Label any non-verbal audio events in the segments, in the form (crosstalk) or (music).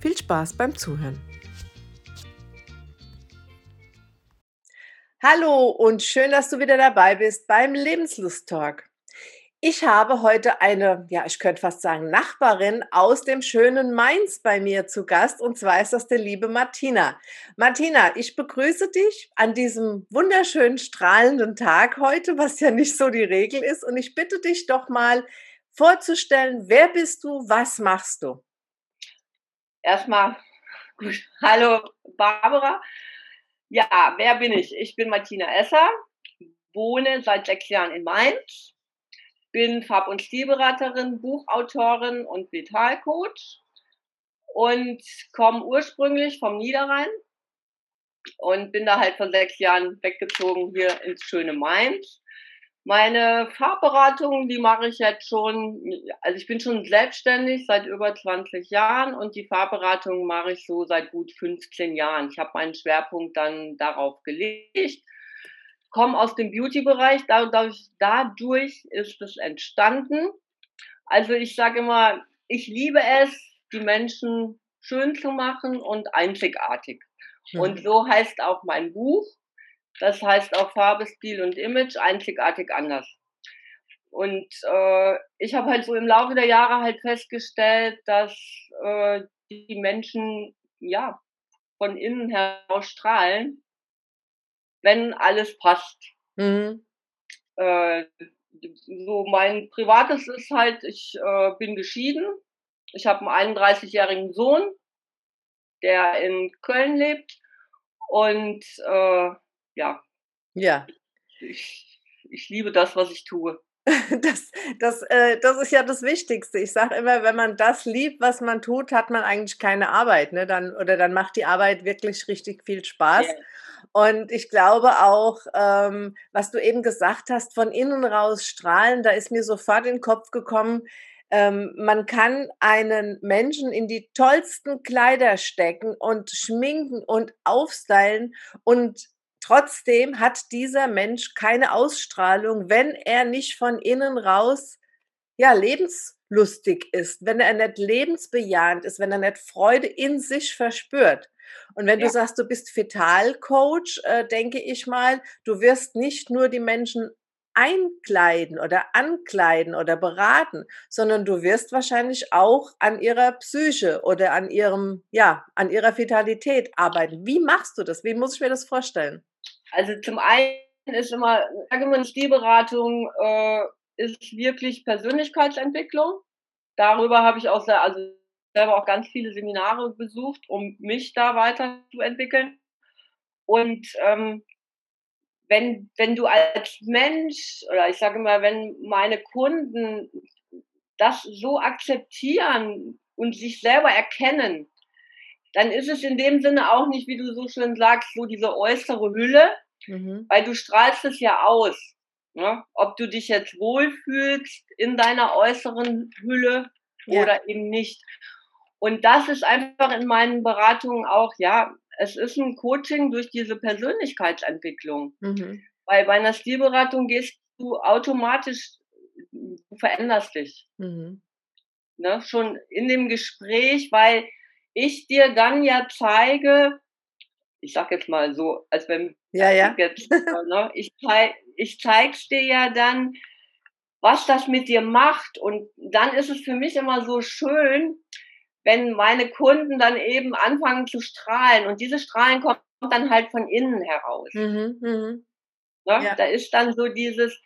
Viel Spaß beim Zuhören. Hallo und schön, dass du wieder dabei bist beim Lebenslust Talk. Ich habe heute eine, ja, ich könnte fast sagen, Nachbarin aus dem schönen Mainz bei mir zu Gast. Und zwar ist das der liebe Martina. Martina, ich begrüße dich an diesem wunderschönen, strahlenden Tag heute, was ja nicht so die Regel ist. Und ich bitte dich doch mal vorzustellen, wer bist du, was machst du? Erstmal, gut, hallo Barbara. Ja, wer bin ich? Ich bin Martina Esser, wohne seit sechs Jahren in Mainz, bin Farb- und Stilberaterin, Buchautorin und Vitalcoach und komme ursprünglich vom Niederrhein und bin da halt vor sechs Jahren weggezogen hier ins schöne Mainz meine Farbberatung, die mache ich jetzt schon, also ich bin schon selbstständig seit über 20 Jahren und die Farbberatung mache ich so seit gut 15 Jahren. Ich habe meinen Schwerpunkt dann darauf gelegt, komme aus dem Beauty-Bereich, dadurch, dadurch ist es entstanden. Also ich sage immer, ich liebe es, die Menschen schön zu machen und einzigartig. Mhm. Und so heißt auch mein Buch. Das heißt auch Farbe, Stil und Image einzigartig anders. Und äh, ich habe halt so im Laufe der Jahre halt festgestellt, dass äh, die Menschen ja von innen heraus strahlen, wenn alles passt. Mhm. Äh, so mein privates ist halt, ich äh, bin geschieden. Ich habe einen 31-jährigen Sohn, der in Köln lebt und äh, ja. Ja. Ich, ich liebe das, was ich tue. (laughs) Das, das, äh, das ist ja das Wichtigste. Ich sage immer, wenn man das liebt, was man tut, hat man eigentlich keine Arbeit. Ne? Dann, oder dann macht die Arbeit wirklich richtig viel Spaß. Yeah. Und ich glaube auch, ähm, was du eben gesagt hast, von innen raus strahlen, da ist mir sofort in den Kopf gekommen, ähm, man kann einen Menschen in die tollsten Kleider stecken und schminken und aufstylen und Trotzdem hat dieser Mensch keine Ausstrahlung, wenn er nicht von innen raus ja lebenslustig ist, wenn er nicht lebensbejahend ist, wenn er nicht Freude in sich verspürt. Und wenn ja. du sagst, du bist Fetal-Coach, äh, denke ich mal, du wirst nicht nur die Menschen einkleiden oder ankleiden oder beraten, sondern du wirst wahrscheinlich auch an ihrer Psyche oder an ihrem, ja, an ihrer Vitalität arbeiten. Wie machst du das? Wie muss ich mir das vorstellen? Also zum einen ist immer, allgemeine Stilberatung äh, ist wirklich Persönlichkeitsentwicklung. Darüber habe ich auch sehr, also selber auch ganz viele Seminare besucht, um mich da weiterzuentwickeln. Und ähm, wenn, wenn du als Mensch, oder ich sage mal, wenn meine Kunden das so akzeptieren und sich selber erkennen, dann ist es in dem Sinne auch nicht, wie du so schön sagst, so diese äußere Hülle, mhm. weil du strahlst es ja aus. Ne? Ob du dich jetzt wohlfühlst in deiner äußeren Hülle ja. oder eben nicht. Und das ist einfach in meinen Beratungen auch, ja, es ist ein Coaching durch diese Persönlichkeitsentwicklung. Mhm. Weil bei einer Stilberatung gehst du automatisch, du veränderst dich. Mhm. Ne? Schon in dem Gespräch, weil ich dir dann ja zeige, ich sag jetzt mal so, als wenn ja, ja. Jetzt, ne, ich, zeig, ich zeig's dir ja dann, was das mit dir macht. Und dann ist es für mich immer so schön, wenn meine Kunden dann eben anfangen zu strahlen. Und diese Strahlen kommen dann halt von innen heraus. Mhm, mh. ne? ja. Da ist dann so dieses,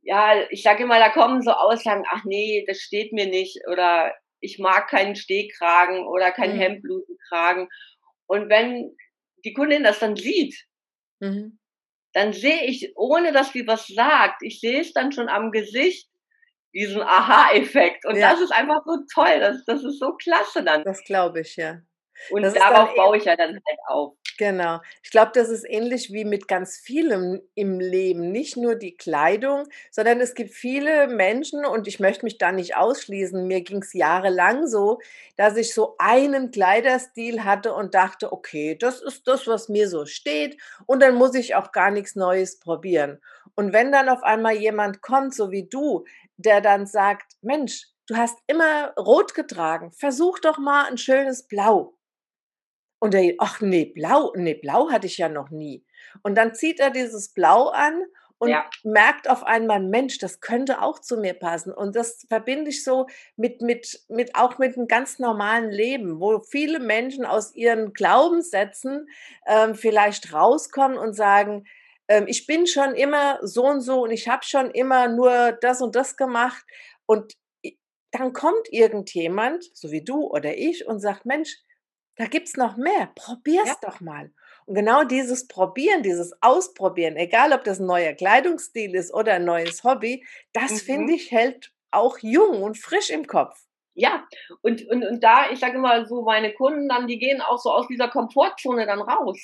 ja, ich sage immer, da kommen so Aussagen, ach nee, das steht mir nicht oder ich mag keinen Stehkragen oder keinen mhm. Hemdblusenkragen. Und wenn die Kundin das dann sieht, mhm. dann sehe ich, ohne dass sie was sagt, ich sehe es dann schon am Gesicht, diesen Aha-Effekt. Und ja. das ist einfach so toll. Das, das ist so klasse dann. Das glaube ich, ja. Und darauf baue ich ja dann halt auf. Genau. Ich glaube, das ist ähnlich wie mit ganz vielem im Leben. Nicht nur die Kleidung, sondern es gibt viele Menschen und ich möchte mich da nicht ausschließen. Mir ging es jahrelang so, dass ich so einen Kleiderstil hatte und dachte, okay, das ist das, was mir so steht und dann muss ich auch gar nichts Neues probieren. Und wenn dann auf einmal jemand kommt, so wie du, der dann sagt, Mensch, du hast immer rot getragen, versuch doch mal ein schönes Blau. Und er, ach nee, blau, nee, blau hatte ich ja noch nie. Und dann zieht er dieses Blau an und ja. merkt auf einmal, Mensch, das könnte auch zu mir passen. Und das verbinde ich so mit, mit, mit auch mit einem ganz normalen Leben, wo viele Menschen aus ihren Glaubenssätzen ähm, vielleicht rauskommen und sagen, ähm, ich bin schon immer so und so und ich habe schon immer nur das und das gemacht. Und dann kommt irgendjemand, so wie du oder ich, und sagt, Mensch, da gibt es noch mehr. Probier's ja. doch mal. Und genau dieses Probieren, dieses Ausprobieren, egal ob das ein neuer Kleidungsstil ist oder ein neues Hobby, das mhm. finde ich hält auch jung und frisch im Kopf. Ja, und, und, und da, ich sage immer so, meine Kunden dann, die gehen auch so aus dieser Komfortzone dann raus.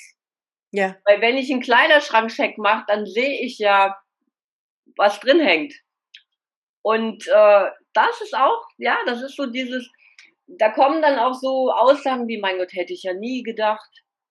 Ja. Weil wenn ich einen Kleiderschrankcheck mache, dann sehe ich ja, was drin hängt. Und äh, das ist auch, ja, das ist so dieses, da kommen dann auch so Aussagen wie, mein Gott, hätte ich ja nie gedacht,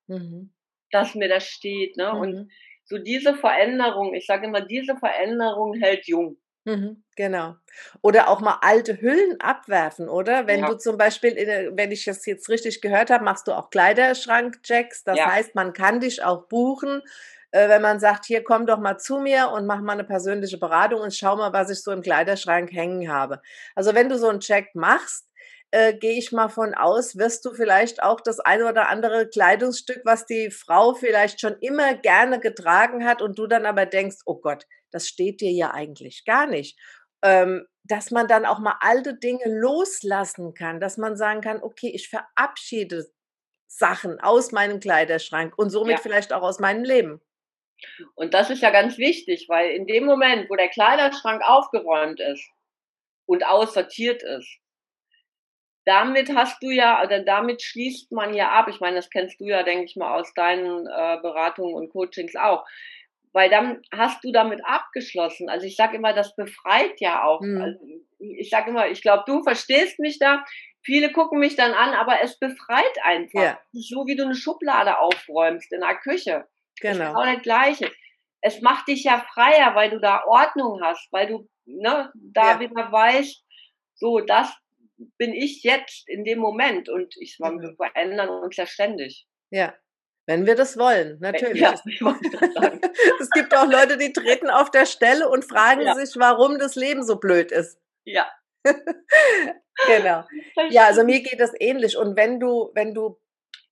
mhm. dass mir das steht. Ne? Mhm. Und so diese Veränderung, ich sage immer, diese Veränderung hält jung. Mhm, genau. Oder auch mal alte Hüllen abwerfen, oder? Wenn ja. du zum Beispiel, der, wenn ich das jetzt richtig gehört habe, machst du auch Kleiderschrankchecks. Das ja. heißt, man kann dich auch buchen, äh, wenn man sagt, hier komm doch mal zu mir und mach mal eine persönliche Beratung und schau mal, was ich so im Kleiderschrank hängen habe. Also wenn du so einen Check machst, äh, gehe ich mal von aus, wirst du vielleicht auch das eine oder andere Kleidungsstück, was die Frau vielleicht schon immer gerne getragen hat und du dann aber denkst, oh Gott, das steht dir ja eigentlich gar nicht. Ähm, dass man dann auch mal alte Dinge loslassen kann, dass man sagen kann, okay, ich verabschiede Sachen aus meinem Kleiderschrank und somit ja. vielleicht auch aus meinem Leben. Und das ist ja ganz wichtig, weil in dem Moment, wo der Kleiderschrank aufgeräumt ist und aussortiert ist, damit hast du ja, oder damit schließt man ja ab. Ich meine, das kennst du ja, denke ich mal, aus deinen äh, Beratungen und Coachings auch. Weil dann hast du damit abgeschlossen. Also ich sage immer, das befreit ja auch. Mhm. Also ich sage immer, ich glaube, du verstehst mich da. Viele gucken mich dann an, aber es befreit einfach. Ja. So wie du eine Schublade aufräumst in der Küche. Genau. Das ist genau das Gleiche. Es macht dich ja freier, weil du da Ordnung hast, weil du ne, da ja. wieder weißt, so, das bin ich jetzt in dem Moment und ich, wir mhm. verändern uns ja ständig. Ja. Wenn wir das wollen, natürlich. Ja, (laughs) (laughs) es gibt auch Leute, die treten auf der Stelle und fragen ja. sich, warum das Leben so blöd ist. Ja. (laughs) genau. Ja, also mir geht das ähnlich. Und wenn du, wenn du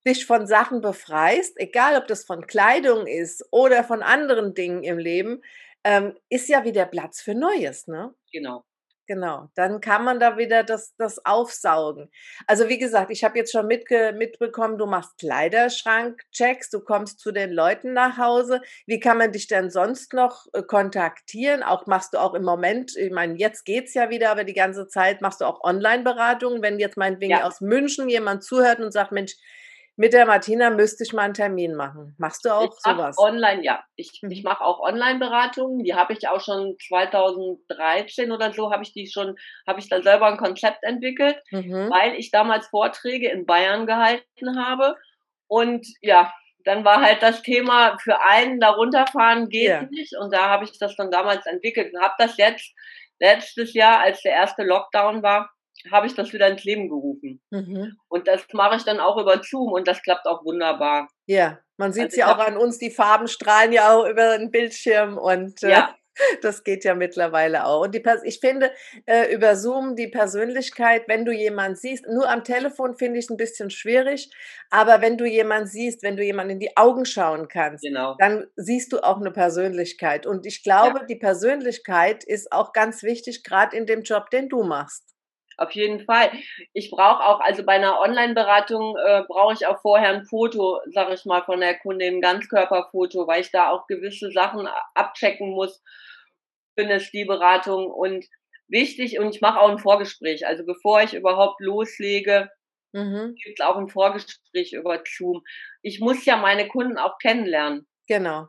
dich von Sachen befreist, egal ob das von Kleidung ist oder von anderen Dingen im Leben, ähm, ist ja wieder Platz für Neues, ne? Genau. Genau, dann kann man da wieder das, das aufsaugen. Also wie gesagt, ich habe jetzt schon mitge mitbekommen, du machst Kleiderschrank-Checks, du kommst zu den Leuten nach Hause. Wie kann man dich denn sonst noch äh, kontaktieren? Auch machst du auch im Moment, ich meine, jetzt geht es ja wieder, aber die ganze Zeit machst du auch Online-Beratungen. Wenn jetzt meinetwegen ja. aus München jemand zuhört und sagt, Mensch, mit der Martina müsste ich mal einen Termin machen. Machst du auch ich sowas? Online, ja. Ich, mhm. ich mache auch Online-Beratungen. Die habe ich auch schon 2013 oder so, habe ich die schon, habe ich da selber ein Konzept entwickelt, mhm. weil ich damals Vorträge in Bayern gehalten habe. Und ja, dann war halt das Thema für einen da runterfahren geht yeah. nicht. Und da habe ich das dann damals entwickelt und habe das jetzt letztes Jahr, als der erste Lockdown war, habe ich das wieder ins Leben gerufen. Mhm. Und das mache ich dann auch über Zoom und das klappt auch wunderbar. Ja, man sieht es also ja auch an uns, die Farben strahlen ja auch über den Bildschirm und äh, ja. (laughs) das geht ja mittlerweile auch. Und die, ich finde äh, über Zoom die Persönlichkeit, wenn du jemanden siehst, nur am Telefon finde ich es ein bisschen schwierig, aber wenn du jemanden siehst, wenn du jemanden in die Augen schauen kannst, genau. dann siehst du auch eine Persönlichkeit. Und ich glaube, ja. die Persönlichkeit ist auch ganz wichtig, gerade in dem Job, den du machst. Auf jeden Fall. Ich brauche auch, also bei einer Online-Beratung äh, brauche ich auch vorher ein Foto, sage ich mal, von der Kundin, ein Ganzkörperfoto, weil ich da auch gewisse Sachen abchecken muss. Bin es die Beratung und wichtig und ich mache auch ein Vorgespräch. Also bevor ich überhaupt loslege, Mhm. Gibt auch ein Vorgespräch über Zoom. Ich muss ja meine Kunden auch kennenlernen. Genau.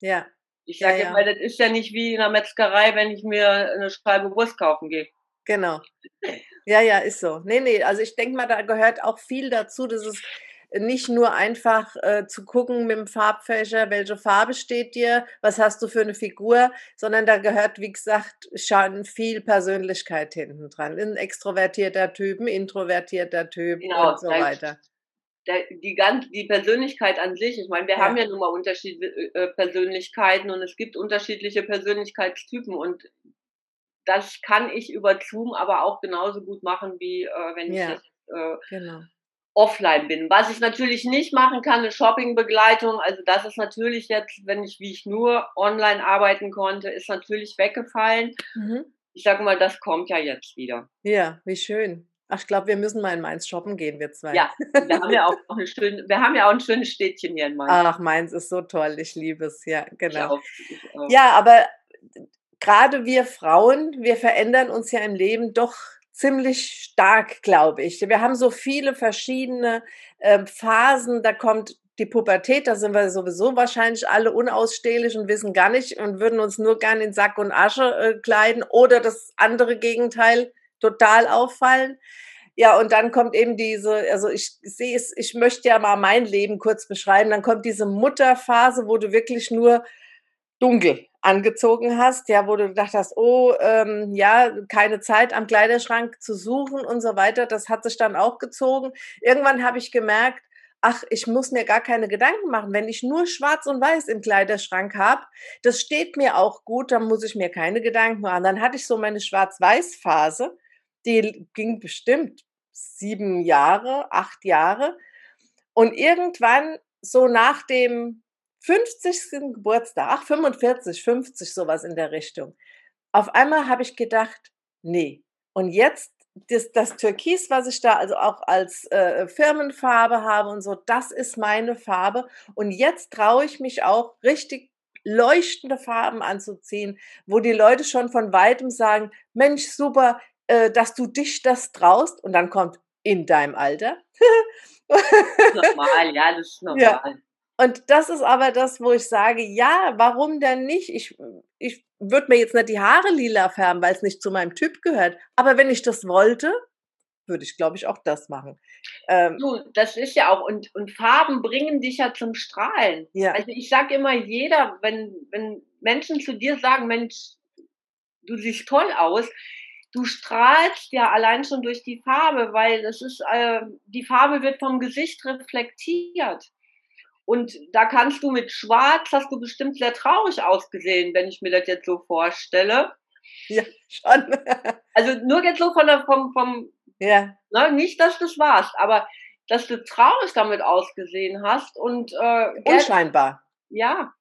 Ja. Ich sage ja, ja. immer, das ist ja nicht wie in der Metzgerei, wenn ich mir eine Scheibe Wurst kaufen gehe. Genau. Ja, ja, ist so. Nee, nee, also ich denke mal, da gehört auch viel dazu, dass es nicht nur einfach äh, zu gucken mit dem Farbfächer, welche Farbe steht dir, was hast du für eine Figur, sondern da gehört, wie gesagt, schon viel Persönlichkeit hinten dran. Ein extrovertierter Typ, ein introvertierter Typ genau, und so weiter. Der, die, ganz, die Persönlichkeit an sich, ich meine, wir ja. haben ja nun mal unterschiedliche äh, Persönlichkeiten und es gibt unterschiedliche Persönlichkeitstypen und das kann ich über Zoom aber auch genauso gut machen, wie äh, wenn ja. ich jetzt äh, genau offline bin. Was ich natürlich nicht machen kann, eine Shoppingbegleitung. Also das ist natürlich jetzt, wenn ich, wie ich nur online arbeiten konnte, ist natürlich weggefallen. Mhm. Ich sage mal, das kommt ja jetzt wieder. Ja, wie schön. Ach, ich glaube, wir müssen mal in Mainz shoppen gehen, wir zwei. Ja, wir haben ja auch, ein, schön, wir haben ja auch ein schönes Städtchen hier in Mainz. Ach, Mainz ist so toll, ich liebe es, ja, genau. Ich auch, ich auch. Ja, aber gerade wir Frauen, wir verändern uns ja im Leben doch ziemlich stark, glaube ich. Wir haben so viele verschiedene äh, Phasen, da kommt die Pubertät, da sind wir sowieso wahrscheinlich alle unausstehlich und wissen gar nicht und würden uns nur gern in Sack und Asche äh, kleiden oder das andere Gegenteil total auffallen. Ja, und dann kommt eben diese, also ich sehe es, ich möchte ja mal mein Leben kurz beschreiben, dann kommt diese Mutterphase, wo du wirklich nur dunkel angezogen hast, ja, wo du gedacht hast, oh, ähm, ja, keine Zeit am Kleiderschrank zu suchen und so weiter, das hat sich dann auch gezogen. Irgendwann habe ich gemerkt, ach, ich muss mir gar keine Gedanken machen. Wenn ich nur schwarz und weiß im Kleiderschrank habe, das steht mir auch gut, dann muss ich mir keine Gedanken machen. Dann hatte ich so meine Schwarz-Weiß-Phase, die ging bestimmt sieben Jahre, acht Jahre. Und irgendwann, so nach dem 50. Geburtstag, ach 45, 50, sowas in der Richtung. Auf einmal habe ich gedacht, nee. Und jetzt das, das Türkis, was ich da also auch als äh, Firmenfarbe habe und so, das ist meine Farbe. Und jetzt traue ich mich auch richtig leuchtende Farben anzuziehen, wo die Leute schon von weitem sagen, Mensch, super, äh, dass du dich das traust. Und dann kommt in deinem Alter. normal, ja, das ist (laughs) normal. Ja. Und das ist aber das, wo ich sage, ja, warum denn nicht? Ich, ich würde mir jetzt nicht die Haare lila färben, weil es nicht zu meinem Typ gehört. Aber wenn ich das wollte, würde ich, glaube ich, auch das machen. Ähm, du, das ist ja auch, und, und Farben bringen dich ja zum Strahlen. Ja. Also ich sage immer, jeder, wenn, wenn Menschen zu dir sagen, Mensch, du siehst toll aus, du strahlst ja allein schon durch die Farbe, weil es ist, äh, die Farbe wird vom Gesicht reflektiert. Und da kannst du mit Schwarz, hast du bestimmt sehr traurig ausgesehen, wenn ich mir das jetzt so vorstelle. Ja, schon. (laughs) also nur jetzt so von der, vom, vom, ja. Ne, nicht, dass du es warst, aber dass du traurig damit ausgesehen hast und äh, unscheinbar. Ja.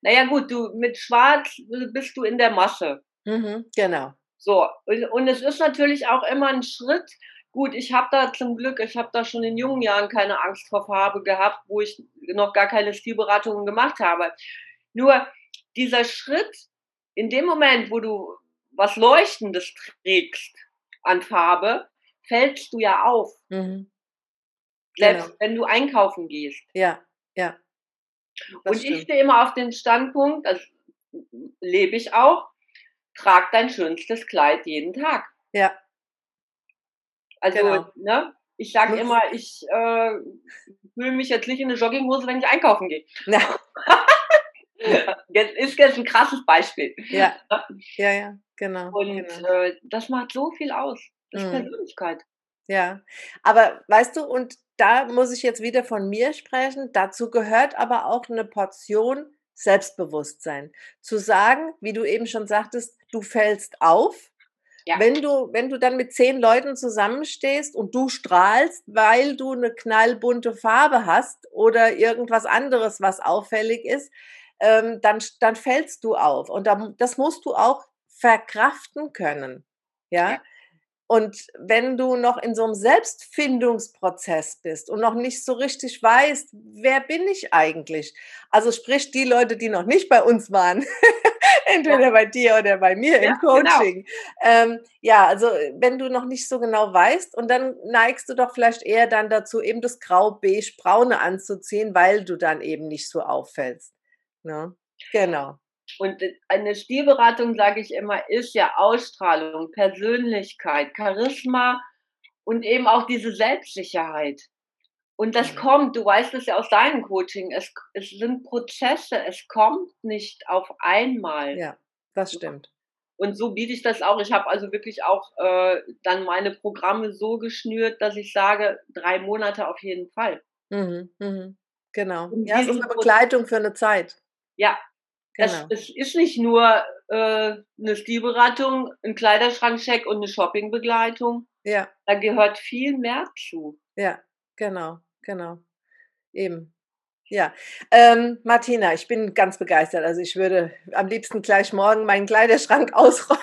Naja, gut, du mit Schwarz bist du in der Masse. Mhm, genau. So, und, und es ist natürlich auch immer ein Schritt, Gut, ich habe da zum Glück, ich habe da schon in jungen Jahren keine Angst vor Farbe gehabt, wo ich noch gar keine Stilberatungen gemacht habe. Nur dieser Schritt, in dem Moment, wo du was Leuchtendes trägst an Farbe, fällst du ja auf. Mhm. Selbst genau. wenn du einkaufen gehst. Ja, ja. Und stimmt. ich stehe immer auf den Standpunkt, das lebe ich auch, trag dein schönstes Kleid jeden Tag. Ja, also, genau. ne? Ich sage immer, ich äh, fühle mich jetzt nicht in eine Jogginghose, wenn ich einkaufen gehe. Ja. (laughs) jetzt ist jetzt ein krasses Beispiel. Ja, (laughs) ja, ja genau. Und genau. Äh, das macht so viel aus. Das ist mhm. Persönlichkeit. Ja, aber weißt du, und da muss ich jetzt wieder von mir sprechen, dazu gehört aber auch eine Portion Selbstbewusstsein. Zu sagen, wie du eben schon sagtest, du fällst auf, ja. Wenn du, wenn du dann mit zehn Leuten zusammenstehst und du strahlst, weil du eine knallbunte Farbe hast oder irgendwas anderes, was auffällig ist, ähm, dann, dann fällst du auf. Und da, das musst du auch verkraften können. Ja? ja. Und wenn du noch in so einem Selbstfindungsprozess bist und noch nicht so richtig weißt, wer bin ich eigentlich? Also sprich die Leute, die noch nicht bei uns waren, (laughs) Entweder ja. bei dir oder bei mir ja, im genau. Coaching. Genau. Ähm, ja, also wenn du noch nicht so genau weißt und dann neigst du doch vielleicht eher dann dazu, eben das Grau-Beige-Braune anzuziehen, weil du dann eben nicht so auffällst. Ne? Genau. Und eine Stilberatung, sage ich immer, ist ja Ausstrahlung, Persönlichkeit, Charisma und eben auch diese Selbstsicherheit. Und das mhm. kommt, du weißt es ja aus deinem Coaching, es, es sind Prozesse, es kommt nicht auf einmal. Ja, das stimmt. Und so biete ich das auch. Ich habe also wirklich auch äh, dann meine Programme so geschnürt, dass ich sage, drei Monate auf jeden Fall. Mhm, mhm. Genau. ja, es ist eine Begleitung für eine Zeit. Ja, genau. es, es ist nicht nur äh, eine Stilberatung, ein Kleiderschrankcheck und eine Shoppingbegleitung. Ja. Da gehört viel mehr zu. Ja, genau. Genau. Eben. Ja, ähm, Martina, ich bin ganz begeistert. Also ich würde am liebsten gleich morgen meinen Kleiderschrank (laughs) ausräumen.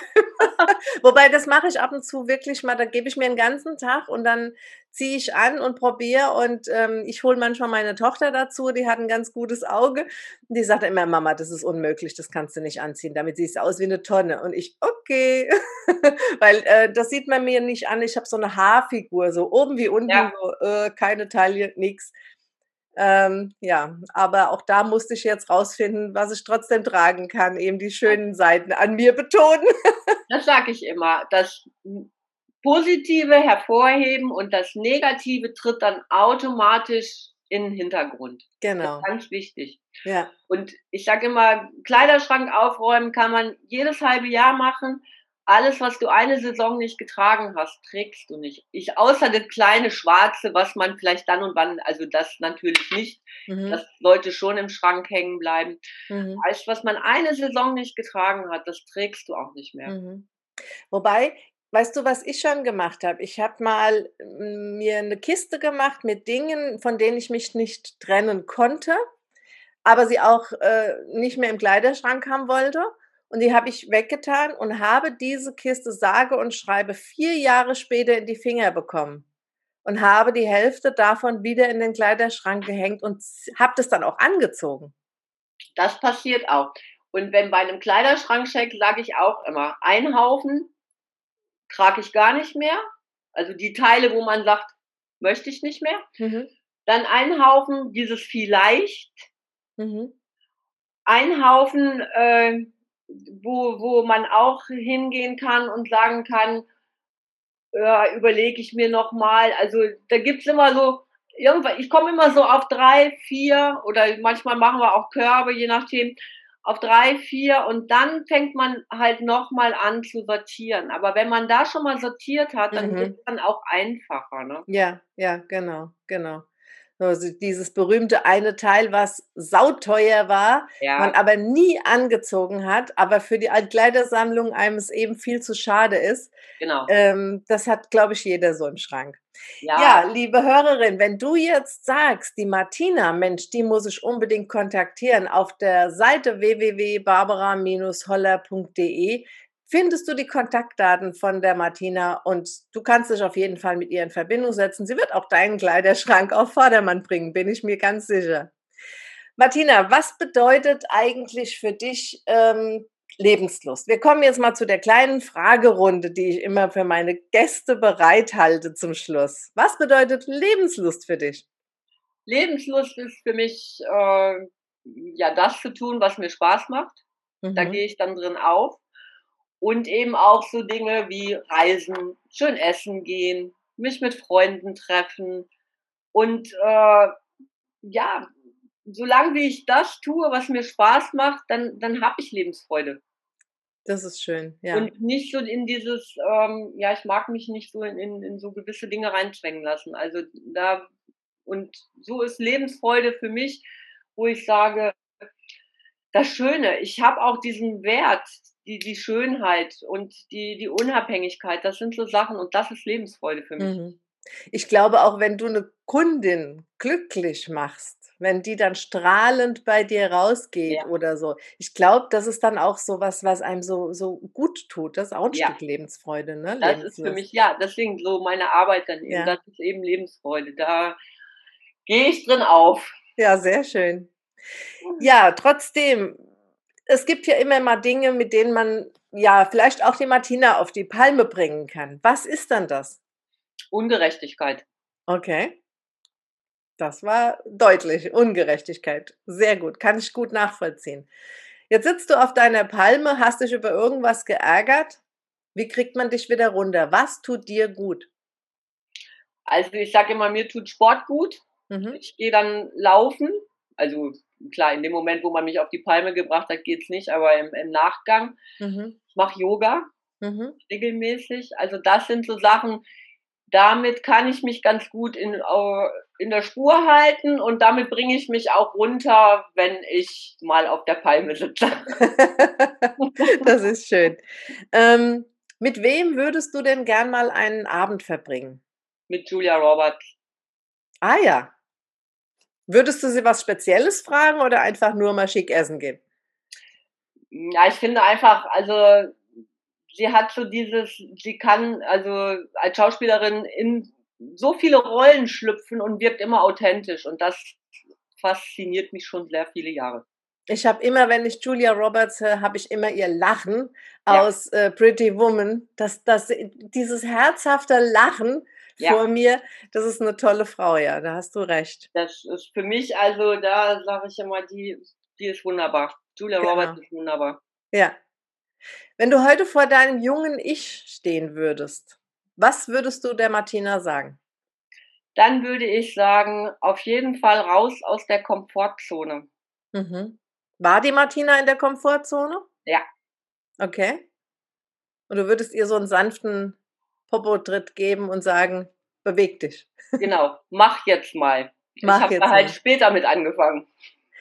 (laughs) Wobei das mache ich ab und zu wirklich mal. Da gebe ich mir einen ganzen Tag und dann ziehe ich an und probiere. Und ähm, ich hole manchmal meine Tochter dazu. Die hat ein ganz gutes Auge. Und die sagt immer, Mama, das ist unmöglich. Das kannst du nicht anziehen. Damit siehst du aus wie eine Tonne. Und ich, okay, (laughs) weil äh, das sieht man mir nicht an. Ich habe so eine Haarfigur, so oben wie unten, ja. so, äh, keine Taille, nichts. Ähm, ja, aber auch da musste ich jetzt rausfinden, was ich trotzdem tragen kann, eben die schönen Seiten an mir betonen. (laughs) das sage ich immer. Das Positive hervorheben und das Negative tritt dann automatisch in den Hintergrund. Genau. Ganz wichtig. Ja. Und ich sage immer, Kleiderschrank aufräumen kann man jedes halbe Jahr machen alles, was du eine Saison nicht getragen hast, trägst du nicht. Ich, außer das kleine Schwarze, was man vielleicht dann und wann, also das natürlich nicht, mhm. das sollte schon im Schrank hängen bleiben. Mhm. Heißt, was man eine Saison nicht getragen hat, das trägst du auch nicht mehr. Mhm. Wobei, weißt du, was ich schon gemacht habe? Ich habe mal mm, mir eine Kiste gemacht mit Dingen, von denen ich mich nicht trennen konnte, aber sie auch äh, nicht mehr im Kleiderschrank haben wollte. Und die habe ich weggetan und habe diese Kiste sage und schreibe vier Jahre später in die Finger bekommen. Und habe die Hälfte davon wieder in den Kleiderschrank gehängt und habe das dann auch angezogen. Das passiert auch. Und wenn bei einem Kleiderschrankcheck sage ich auch immer, ein Haufen trage ich gar nicht mehr. Also die Teile, wo man sagt, möchte ich nicht mehr. Mhm. Dann ein Haufen, dieses vielleicht. Mhm. Ein Haufen, äh, wo, wo man auch hingehen kann und sagen kann, ja, überlege ich mir nochmal. Also da gibt's immer so, irgendwann, ich komme immer so auf drei, vier oder manchmal machen wir auch Körbe, je nachdem, auf drei, vier und dann fängt man halt nochmal an zu sortieren. Aber wenn man da schon mal sortiert hat, dann mhm. wird es dann auch einfacher. Ne? Ja, ja, genau, genau. Also dieses berühmte eine Teil, was sauteuer war, ja. man aber nie angezogen hat, aber für die Altkleidersammlung einem es eben viel zu schade ist. Genau. Ähm, das hat, glaube ich, jeder so im Schrank. Ja. ja, liebe Hörerin, wenn du jetzt sagst, die Martina, Mensch, die muss ich unbedingt kontaktieren auf der Seite www.barbara-holler.de findest du die Kontaktdaten von der Martina und du kannst dich auf jeden Fall mit ihr in Verbindung setzen. Sie wird auch deinen Kleiderschrank auf Vordermann bringen, bin ich mir ganz sicher. Martina, was bedeutet eigentlich für dich ähm, Lebenslust? Wir kommen jetzt mal zu der kleinen Fragerunde, die ich immer für meine Gäste bereithalte zum Schluss. Was bedeutet Lebenslust für dich? Lebenslust ist für mich äh, ja das zu tun, was mir Spaß macht. Mhm. Da gehe ich dann drin auf. Und eben auch so Dinge wie Reisen, schön essen gehen, mich mit Freunden treffen. Und äh, ja, solange wie ich das tue, was mir Spaß macht, dann, dann habe ich Lebensfreude. Das ist schön, ja. Und nicht so in dieses, ähm, ja, ich mag mich nicht so in, in, in so gewisse Dinge reinzwängen lassen. Also da, und so ist Lebensfreude für mich, wo ich sage, das Schöne, ich habe auch diesen Wert, die, die Schönheit und die, die Unabhängigkeit, das sind so Sachen und das ist Lebensfreude für mich. Mhm. Ich glaube auch, wenn du eine Kundin glücklich machst, wenn die dann strahlend bei dir rausgeht ja. oder so. Ich glaube, das ist dann auch so was, was einem so, so gut tut. Das ist auch ein ja. Stück Lebensfreude, ne? Das Lebenslust. ist für mich, ja, deswegen so meine Arbeit dann eben. Ja. Das ist eben Lebensfreude. Da gehe ich drin auf. Ja, sehr schön. Ja, trotzdem es gibt ja immer mal Dinge, mit denen man ja vielleicht auch die Martina auf die Palme bringen kann. Was ist dann das? Ungerechtigkeit. Okay. Das war deutlich. Ungerechtigkeit. Sehr gut. Kann ich gut nachvollziehen. Jetzt sitzt du auf deiner Palme, hast dich über irgendwas geärgert. Wie kriegt man dich wieder runter? Was tut dir gut? Also ich sage immer, mir tut Sport gut. Mhm. Ich gehe dann laufen. Also klar, in dem Moment, wo man mich auf die Palme gebracht hat, geht's nicht, aber im, im Nachgang. Mhm. Ich mache Yoga mhm. regelmäßig. Also das sind so Sachen, damit kann ich mich ganz gut in, in der Spur halten und damit bringe ich mich auch runter, wenn ich mal auf der Palme sitze. (laughs) das ist schön. Ähm, mit wem würdest du denn gern mal einen Abend verbringen? Mit Julia Roberts. Ah ja. Würdest du sie was Spezielles fragen oder einfach nur mal schick essen gehen? Ja, ich finde einfach, also sie hat so dieses, sie kann also als Schauspielerin in so viele Rollen schlüpfen und wirkt immer authentisch und das fasziniert mich schon sehr viele Jahre. Ich habe immer, wenn ich Julia Roberts höre, habe ich immer ihr Lachen ja. aus äh, Pretty Woman. Das, das, dieses herzhafte Lachen ja. vor mir, das ist eine tolle Frau, ja, da hast du recht. Das ist für mich, also da sage ich immer, die, die ist wunderbar. Julia genau. Roberts ist wunderbar. Ja, wenn du heute vor deinem jungen Ich stehen würdest, was würdest du der Martina sagen? Dann würde ich sagen, auf jeden Fall raus aus der Komfortzone. Mhm. War die Martina in der Komfortzone? Ja. Okay. Und du würdest ihr so einen sanften Popo-Tritt geben und sagen, beweg dich. Genau, mach jetzt mal. Mach ich habe halt später mit angefangen.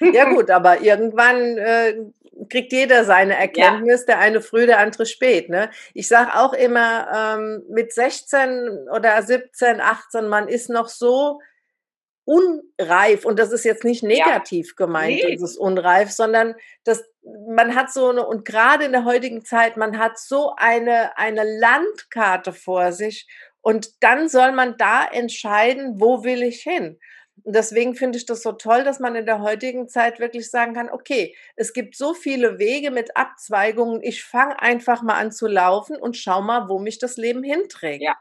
Ja (laughs) gut, aber irgendwann äh, kriegt jeder seine Erkenntnis, ja. der eine früh, der andere spät. Ne? Ich sage auch immer, ähm, mit 16 oder 17, 18, man ist noch so unreif und das ist jetzt nicht negativ ja. gemeint, nee. dieses unreif, sondern das, man hat so eine, und gerade in der heutigen Zeit, man hat so eine, eine Landkarte vor sich und dann soll man da entscheiden, wo will ich hin. Und deswegen finde ich das so toll, dass man in der heutigen Zeit wirklich sagen kann, okay, es gibt so viele Wege mit Abzweigungen, ich fange einfach mal an zu laufen und schau mal, wo mich das Leben hinträgt. Ja.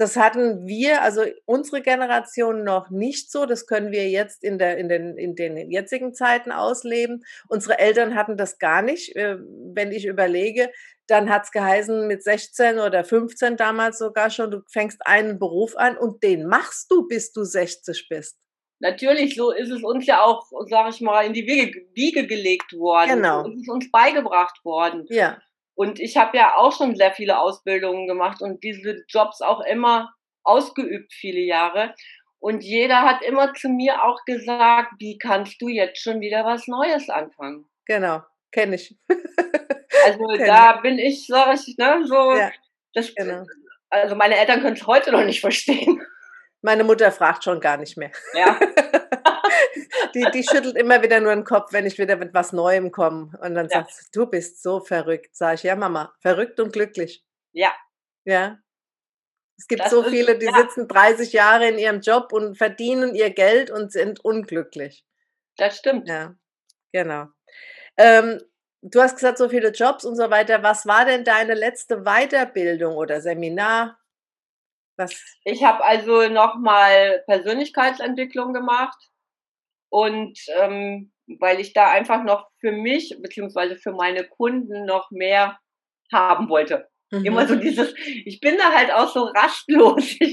Das hatten wir, also unsere Generation noch nicht so. Das können wir jetzt in, der, in, den, in den jetzigen Zeiten ausleben. Unsere Eltern hatten das gar nicht. Äh, wenn ich überlege, dann hat es geheißen, mit 16 oder 15 damals sogar schon, du fängst einen Beruf an und den machst du, bis du 60 bist natürlich, so ist es uns ja auch, sag ich mal, in die Wiege, Wiege gelegt worden. Genau. So ist es uns beigebracht worden. Ja. Und ich habe ja auch schon sehr viele Ausbildungen gemacht und diese Jobs auch immer ausgeübt, viele Jahre. Und jeder hat immer zu mir auch gesagt, wie kannst du jetzt schon wieder was Neues anfangen? Genau, kenne ich. also (laughs) kenn da ich. bin ich, sag ich, ne, so, ja, das, genau. also meine Eltern können es heute noch nicht verstehen. Meine Mutter fragt schon gar nicht mehr. Ja. (laughs) (laughs) die, die schüttelt immer wieder nur den Kopf, wenn ich wieder mit was Neuem komme. Und dann ja. sagt sie, du bist so verrückt. Sag ich, ja, Mama, verrückt und glücklich. Ja. Ja. Es gibt das so viele, die ja. sitzen 30 Jahre in ihrem Job und verdienen ihr Geld und sind unglücklich. Das stimmt. Ja, genau. Ähm, du hast gesagt, so viele Jobs und so weiter. Was war denn deine letzte Weiterbildung oder Seminar? Was? Ich habe also nochmal Persönlichkeitsentwicklung gemacht und ähm, weil ich da einfach noch für mich beziehungsweise für meine Kunden noch mehr haben wollte. Mhm. Immer so dieses, ich bin da halt auch so rastlos. (laughs)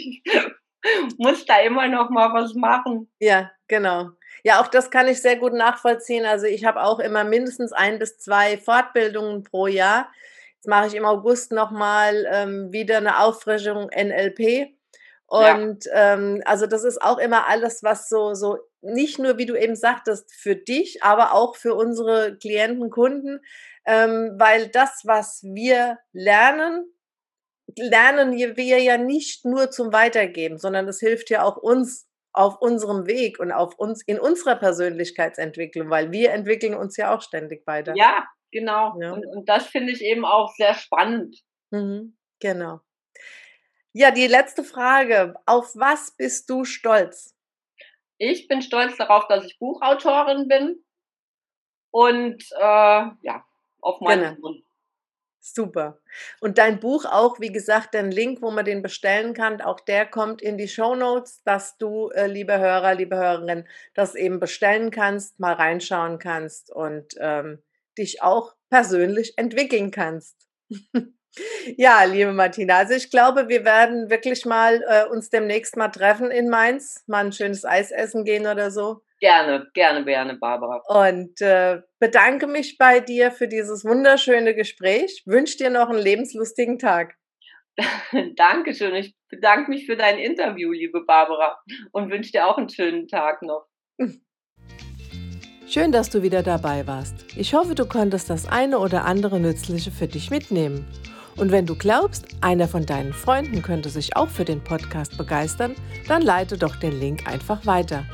Ich muss da immer noch mal was machen. Ja, genau. Ja, auch das kann ich sehr gut nachvollziehen. Also ich habe auch immer mindestens ein bis zwei Fortbildungen pro Jahr. Jetzt mache ich im August nochmal ähm, wieder eine Auffrischung NLP. Und ja. ähm, also das ist auch immer alles, was so, so nicht nur, wie du eben sagtest, für dich, aber auch für unsere Klienten, Kunden, ähm, weil das, was wir lernen, lernen wir ja nicht nur zum Weitergeben, sondern es hilft ja auch uns auf unserem Weg und auf uns in unserer Persönlichkeitsentwicklung, weil wir entwickeln uns ja auch ständig weiter. Ja, Genau. Ja. Und, und das finde ich eben auch sehr spannend. Mhm. Genau. Ja, die letzte Frage. Auf was bist du stolz? Ich bin stolz darauf, dass ich Buchautorin bin und äh, ja, auf meinen genau. Super. Und dein Buch auch, wie gesagt, den Link, wo man den bestellen kann, auch der kommt in die Show Notes, dass du, äh, liebe Hörer, liebe Hörerinnen, das eben bestellen kannst, mal reinschauen kannst und ähm, dich auch persönlich entwickeln kannst. (laughs) ja, liebe Martina, also ich glaube, wir werden wirklich mal äh, uns demnächst mal treffen in Mainz, mal ein schönes Eis essen gehen oder so. Gerne, gerne, gerne, Barbara. Und äh, bedanke mich bei dir für dieses wunderschöne Gespräch. Wünsche dir noch einen lebenslustigen Tag. (laughs) Dankeschön. Ich bedanke mich für dein Interview, liebe Barbara, und wünsche dir auch einen schönen Tag noch. (laughs) Schön, dass du wieder dabei warst. Ich hoffe, du konntest das eine oder andere Nützliche für dich mitnehmen. Und wenn du glaubst, einer von deinen Freunden könnte sich auch für den Podcast begeistern, dann leite doch den Link einfach weiter.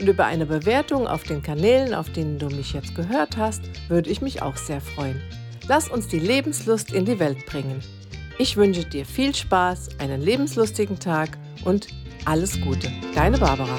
Und über eine Bewertung auf den Kanälen, auf denen du mich jetzt gehört hast, würde ich mich auch sehr freuen. Lass uns die Lebenslust in die Welt bringen. Ich wünsche dir viel Spaß, einen lebenslustigen Tag und alles Gute. Deine Barbara.